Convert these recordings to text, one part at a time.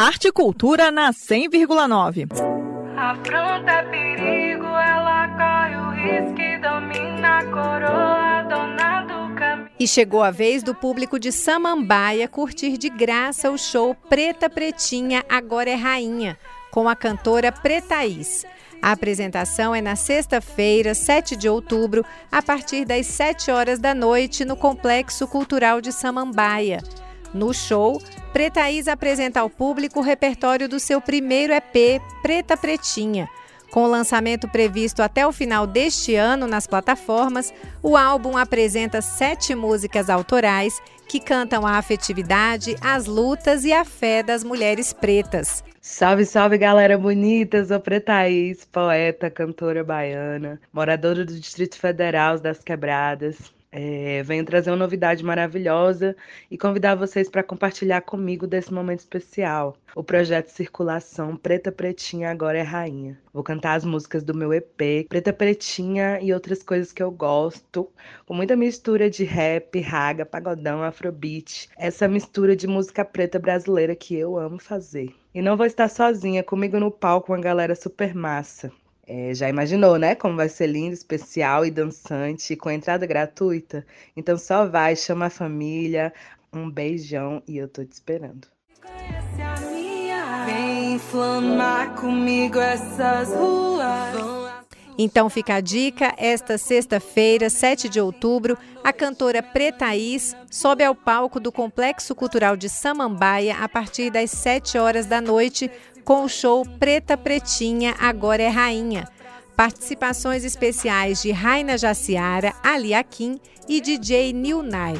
Arte e Cultura na 100,9. Afronta perigo, ela corre o risco e domina a coroa, dona do caminho. E chegou a vez do público de Samambaia curtir de graça o show Preta Pretinha Agora é Rainha, com a cantora Pretaís. A apresentação é na sexta-feira, 7 de outubro, a partir das 7 horas da noite, no Complexo Cultural de Samambaia. No show, Pretaís apresenta ao público o repertório do seu primeiro EP, Preta Pretinha. Com o lançamento previsto até o final deste ano nas plataformas, o álbum apresenta sete músicas autorais que cantam a afetividade, as lutas e a fé das mulheres pretas. Salve, salve, galera bonita! Sou Pretaís, poeta, cantora baiana, moradora do Distrito Federal das Quebradas. É, venho trazer uma novidade maravilhosa e convidar vocês para compartilhar comigo desse momento especial. O projeto Circulação Preta Pretinha Agora é Rainha. Vou cantar as músicas do meu EP, Preta Pretinha e outras coisas que eu gosto, com muita mistura de rap, raga, pagodão, afrobeat. Essa mistura de música preta brasileira que eu amo fazer. E não vou estar sozinha, comigo no palco uma galera super massa. É, já imaginou, né? Como vai ser lindo, especial e dançante, com entrada gratuita? Então só vai, chama a família. Um beijão e eu tô te esperando. Vem inflamar comigo essas ruas. Então fica a dica, esta sexta-feira, 7 de outubro, a cantora Pretaís sobe ao palco do Complexo Cultural de Samambaia a partir das 7 horas da noite com o show Preta Pretinha Agora é Rainha. Participações especiais de Raina Jaciara, Ali Akin e DJ Nilnai.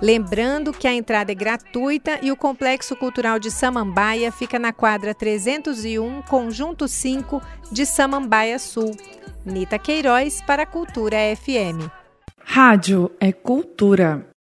Lembrando que a entrada é gratuita e o Complexo Cultural de Samambaia fica na quadra 301, Conjunto 5 de Samambaia Sul. Nita Queiroz para a Cultura FM. Rádio é cultura.